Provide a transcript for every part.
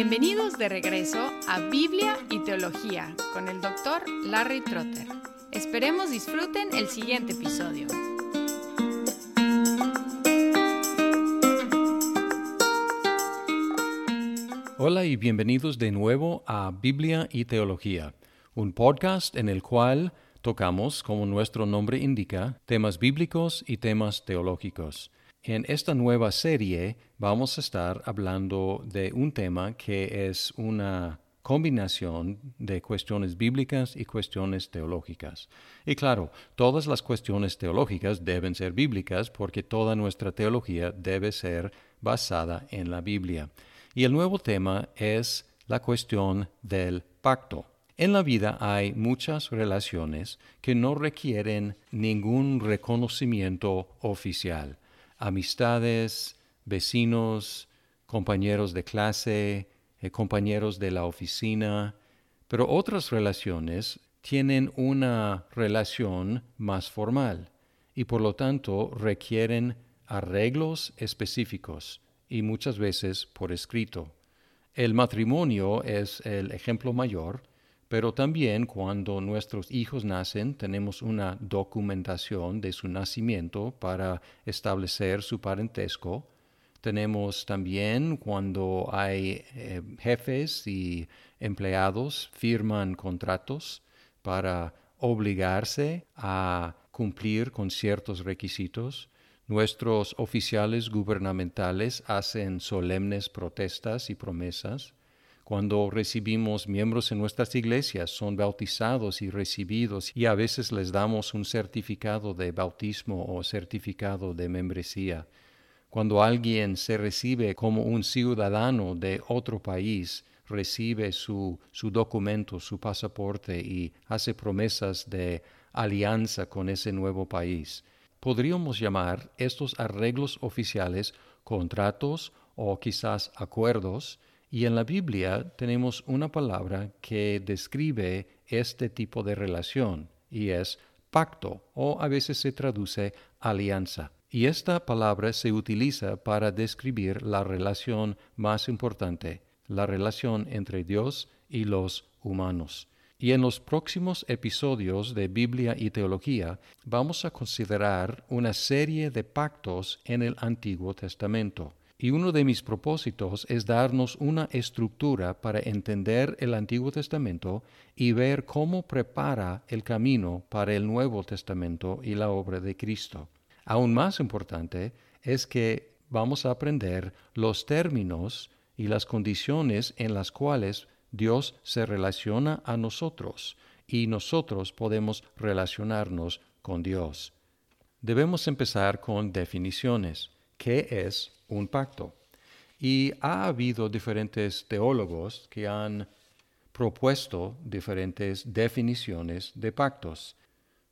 Bienvenidos de regreso a Biblia y Teología con el doctor Larry Trotter. Esperemos disfruten el siguiente episodio. Hola y bienvenidos de nuevo a Biblia y Teología, un podcast en el cual tocamos, como nuestro nombre indica, temas bíblicos y temas teológicos. En esta nueva serie vamos a estar hablando de un tema que es una combinación de cuestiones bíblicas y cuestiones teológicas. Y claro, todas las cuestiones teológicas deben ser bíblicas porque toda nuestra teología debe ser basada en la Biblia. Y el nuevo tema es la cuestión del pacto. En la vida hay muchas relaciones que no requieren ningún reconocimiento oficial amistades, vecinos, compañeros de clase, eh, compañeros de la oficina, pero otras relaciones tienen una relación más formal y por lo tanto requieren arreglos específicos y muchas veces por escrito. El matrimonio es el ejemplo mayor pero también cuando nuestros hijos nacen tenemos una documentación de su nacimiento para establecer su parentesco. Tenemos también cuando hay eh, jefes y empleados firman contratos para obligarse a cumplir con ciertos requisitos. Nuestros oficiales gubernamentales hacen solemnes protestas y promesas. Cuando recibimos miembros en nuestras iglesias, son bautizados y recibidos y a veces les damos un certificado de bautismo o certificado de membresía. Cuando alguien se recibe como un ciudadano de otro país, recibe su, su documento, su pasaporte y hace promesas de alianza con ese nuevo país. Podríamos llamar estos arreglos oficiales contratos o quizás acuerdos y en la Biblia tenemos una palabra que describe este tipo de relación y es pacto o a veces se traduce alianza. Y esta palabra se utiliza para describir la relación más importante, la relación entre Dios y los humanos. Y en los próximos episodios de Biblia y Teología vamos a considerar una serie de pactos en el Antiguo Testamento. Y uno de mis propósitos es darnos una estructura para entender el Antiguo Testamento y ver cómo prepara el camino para el Nuevo Testamento y la obra de Cristo. Aún más importante es que vamos a aprender los términos y las condiciones en las cuales Dios se relaciona a nosotros y nosotros podemos relacionarnos con Dios. Debemos empezar con definiciones. ¿Qué es un pacto. Y ha habido diferentes teólogos que han propuesto diferentes definiciones de pactos.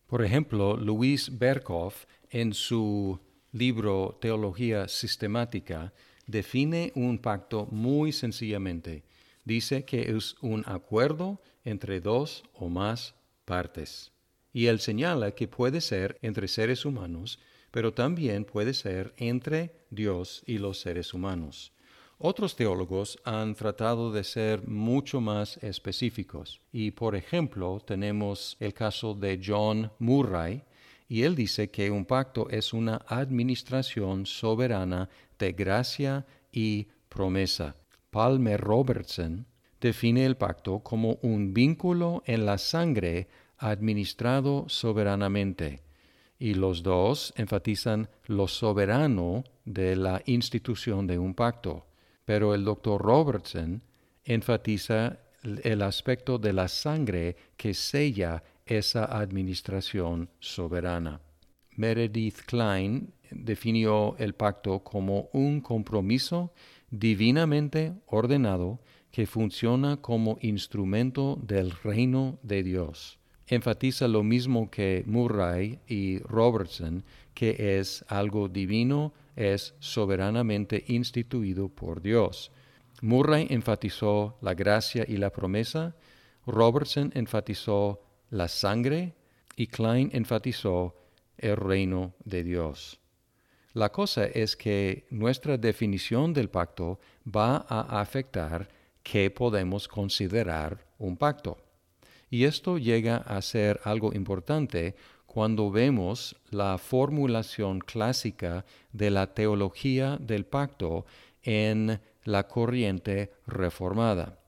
Por ejemplo, Luis Berkhoff, en su libro Teología Sistemática, define un pacto muy sencillamente. Dice que es un acuerdo entre dos o más partes. Y él señala que puede ser entre seres humanos pero también puede ser entre Dios y los seres humanos. Otros teólogos han tratado de ser mucho más específicos y, por ejemplo, tenemos el caso de John Murray, y él dice que un pacto es una administración soberana de gracia y promesa. Palmer Robertson define el pacto como un vínculo en la sangre administrado soberanamente y los dos enfatizan lo soberano de la institución de un pacto. Pero el doctor Robertson enfatiza el aspecto de la sangre que sella esa administración soberana. Meredith Klein definió el pacto como un compromiso divinamente ordenado que funciona como instrumento del reino de Dios enfatiza lo mismo que Murray y Robertson, que es algo divino, es soberanamente instituido por Dios. Murray enfatizó la gracia y la promesa, Robertson enfatizó la sangre y Klein enfatizó el reino de Dios. La cosa es que nuestra definición del pacto va a afectar qué podemos considerar un pacto. Y esto llega a ser algo importante cuando vemos la formulación clásica de la teología del pacto en la corriente reformada.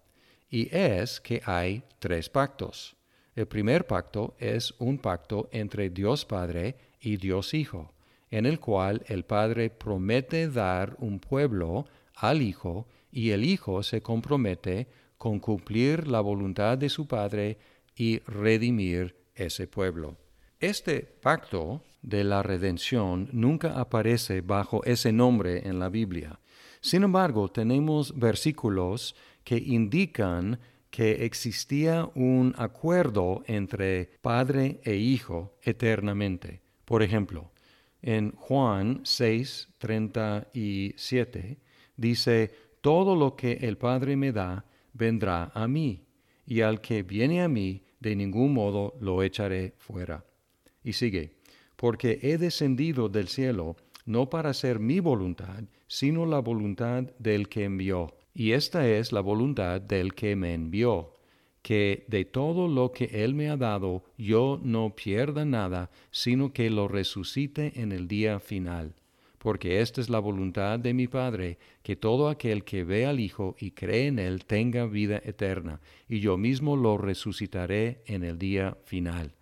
Y es que hay tres pactos. El primer pacto es un pacto entre Dios Padre y Dios Hijo, en el cual el Padre promete dar un pueblo al Hijo y el Hijo se compromete con cumplir la voluntad de su Padre y redimir ese pueblo. Este pacto de la redención nunca aparece bajo ese nombre en la Biblia. Sin embargo, tenemos versículos que indican que existía un acuerdo entre Padre e Hijo eternamente. Por ejemplo, en Juan 6, 37 dice, Todo lo que el Padre me da vendrá a mí, y al que viene a mí, de ningún modo lo echaré fuera. Y sigue, porque he descendido del cielo no para hacer mi voluntad, sino la voluntad del que envió. Y esta es la voluntad del que me envió, que de todo lo que Él me ha dado yo no pierda nada, sino que lo resucite en el día final. Porque esta es la voluntad de mi Padre, que todo aquel que ve al Hijo y cree en Él tenga vida eterna, y yo mismo lo resucitaré en el día final.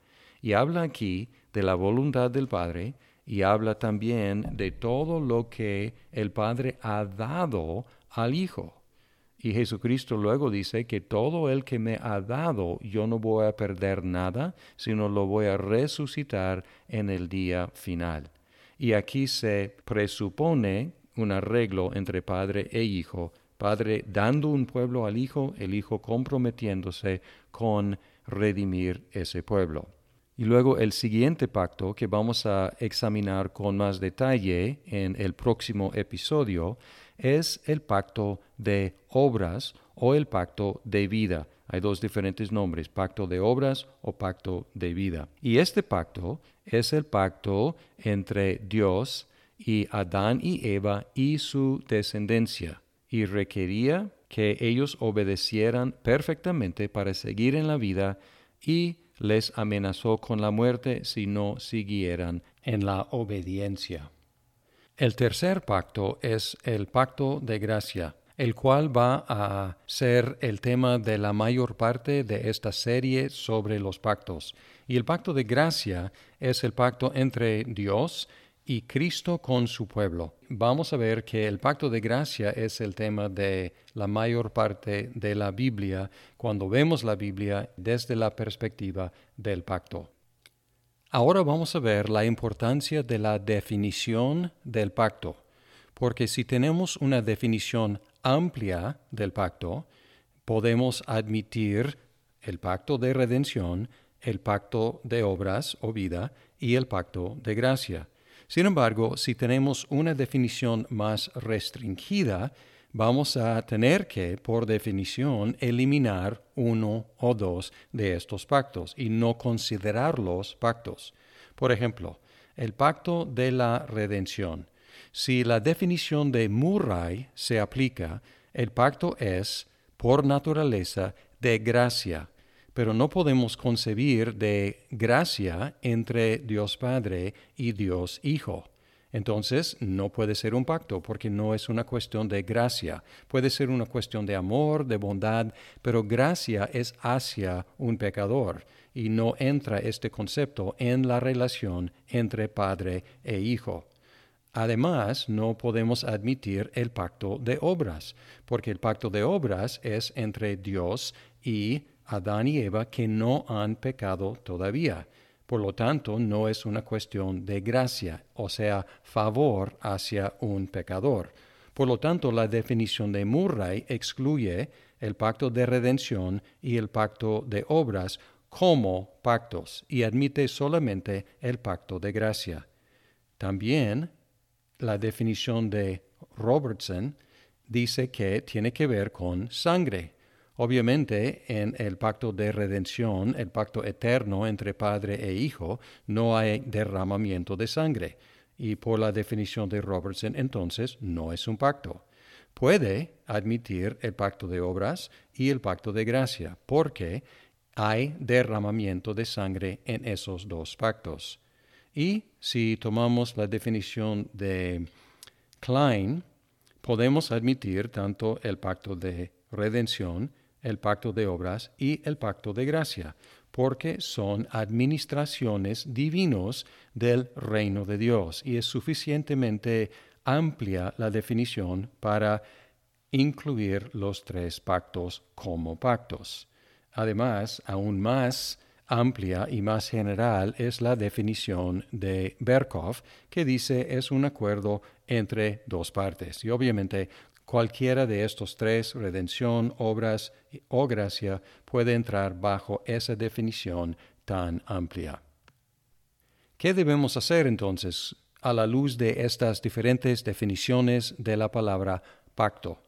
Y habla aquí de la voluntad del Padre, y habla también de todo lo que el Padre ha dado al Hijo. Y Jesucristo luego dice que todo el que me ha dado, yo no voy a perder nada, sino lo voy a resucitar en el día final. Y aquí se presupone un arreglo entre padre e hijo, padre dando un pueblo al hijo, el hijo comprometiéndose con redimir ese pueblo. Y luego el siguiente pacto que vamos a examinar con más detalle en el próximo episodio es el pacto de obras o el pacto de vida. Hay dos diferentes nombres, pacto de obras o pacto de vida. Y este pacto es el pacto entre Dios y Adán y Eva y su descendencia, y requería que ellos obedecieran perfectamente para seguir en la vida y les amenazó con la muerte si no siguieran en la obediencia. El tercer pacto es el pacto de gracia, el cual va a ser el tema de la mayor parte de esta serie sobre los pactos. Y el pacto de gracia es el pacto entre Dios y Cristo con su pueblo. Vamos a ver que el pacto de gracia es el tema de la mayor parte de la Biblia cuando vemos la Biblia desde la perspectiva del pacto. Ahora vamos a ver la importancia de la definición del pacto, porque si tenemos una definición amplia del pacto, podemos admitir el pacto de redención, el pacto de obras o vida y el pacto de gracia. Sin embargo, si tenemos una definición más restringida, vamos a tener que, por definición, eliminar uno o dos de estos pactos y no considerarlos pactos. Por ejemplo, el pacto de la redención. Si la definición de Murray se aplica, el pacto es, por naturaleza, de gracia, pero no podemos concebir de gracia entre Dios Padre y Dios Hijo. Entonces no puede ser un pacto porque no es una cuestión de gracia. Puede ser una cuestión de amor, de bondad, pero gracia es hacia un pecador y no entra este concepto en la relación entre padre e hijo. Además, no podemos admitir el pacto de obras, porque el pacto de obras es entre Dios y Adán y Eva que no han pecado todavía. Por lo tanto, no es una cuestión de gracia, o sea, favor hacia un pecador. Por lo tanto, la definición de Murray excluye el pacto de redención y el pacto de obras como pactos y admite solamente el pacto de gracia. También la definición de Robertson dice que tiene que ver con sangre. Obviamente, en el pacto de redención, el pacto eterno entre padre e hijo, no hay derramamiento de sangre. Y por la definición de Robertson, entonces, no es un pacto. puede admitir el pacto de obras y el pacto de gracia, porque hay derramamiento de sangre en esos dos pactos. Y si tomamos la definición de Klein, podemos admitir tanto el pacto de redención, el pacto de obras y el pacto de gracia, porque son administraciones divinos del reino de Dios y es suficientemente amplia la definición para incluir los tres pactos como pactos. Además, aún más amplia y más general es la definición de Berkov, que dice es un acuerdo entre dos partes. Y obviamente cualquiera de estos tres, redención, obras o gracia, puede entrar bajo esa definición tan amplia. ¿Qué debemos hacer entonces a la luz de estas diferentes definiciones de la palabra pacto?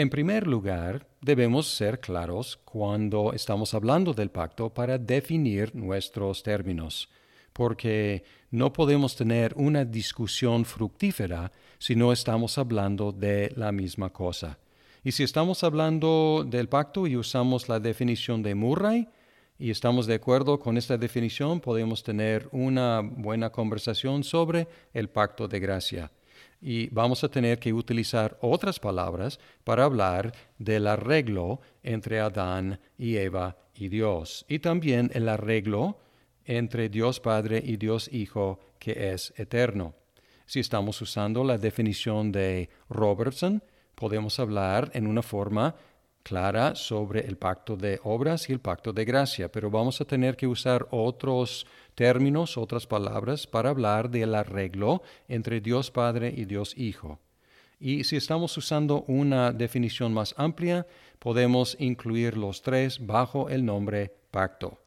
En primer lugar, debemos ser claros cuando estamos hablando del pacto para definir nuestros términos, porque no podemos tener una discusión fructífera si no estamos hablando de la misma cosa. Y si estamos hablando del pacto y usamos la definición de Murray, y estamos de acuerdo con esta definición, podemos tener una buena conversación sobre el pacto de gracia y vamos a tener que utilizar otras palabras para hablar del arreglo entre Adán y Eva y Dios, y también el arreglo entre Dios Padre y Dios Hijo que es eterno. Si estamos usando la definición de Robertson, podemos hablar en una forma clara sobre el pacto de obras y el pacto de gracia, pero vamos a tener que usar otros términos, otras palabras, para hablar del arreglo entre Dios Padre y Dios Hijo. Y si estamos usando una definición más amplia, podemos incluir los tres bajo el nombre pacto.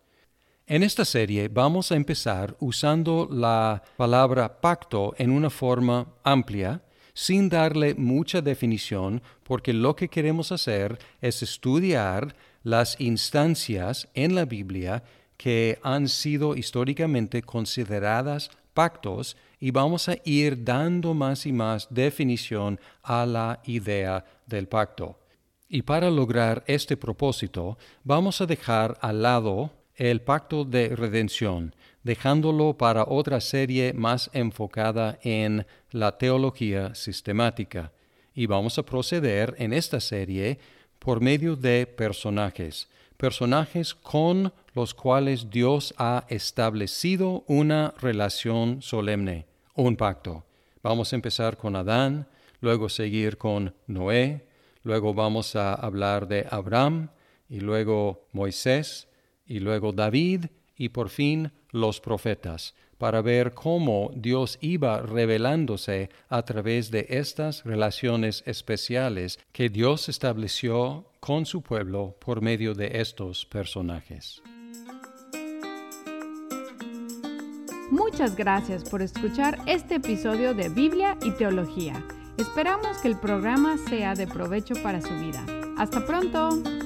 En esta serie vamos a empezar usando la palabra pacto en una forma amplia, sin darle mucha definición, porque lo que queremos hacer es estudiar las instancias en la Biblia que han sido históricamente consideradas pactos y vamos a ir dando más y más definición a la idea del pacto. Y para lograr este propósito, vamos a dejar al lado el pacto de redención, dejándolo para otra serie más enfocada en la teología sistemática. Y vamos a proceder en esta serie por medio de personajes, personajes con los cuales Dios ha establecido una relación solemne, un pacto. Vamos a empezar con Adán, luego seguir con Noé, luego vamos a hablar de Abraham, y luego Moisés, y luego David, y por fin los profetas, para ver cómo Dios iba revelándose a través de estas relaciones especiales que Dios estableció con su pueblo por medio de estos personajes. Muchas gracias por escuchar este episodio de Biblia y Teología. Esperamos que el programa sea de provecho para su vida. Hasta pronto.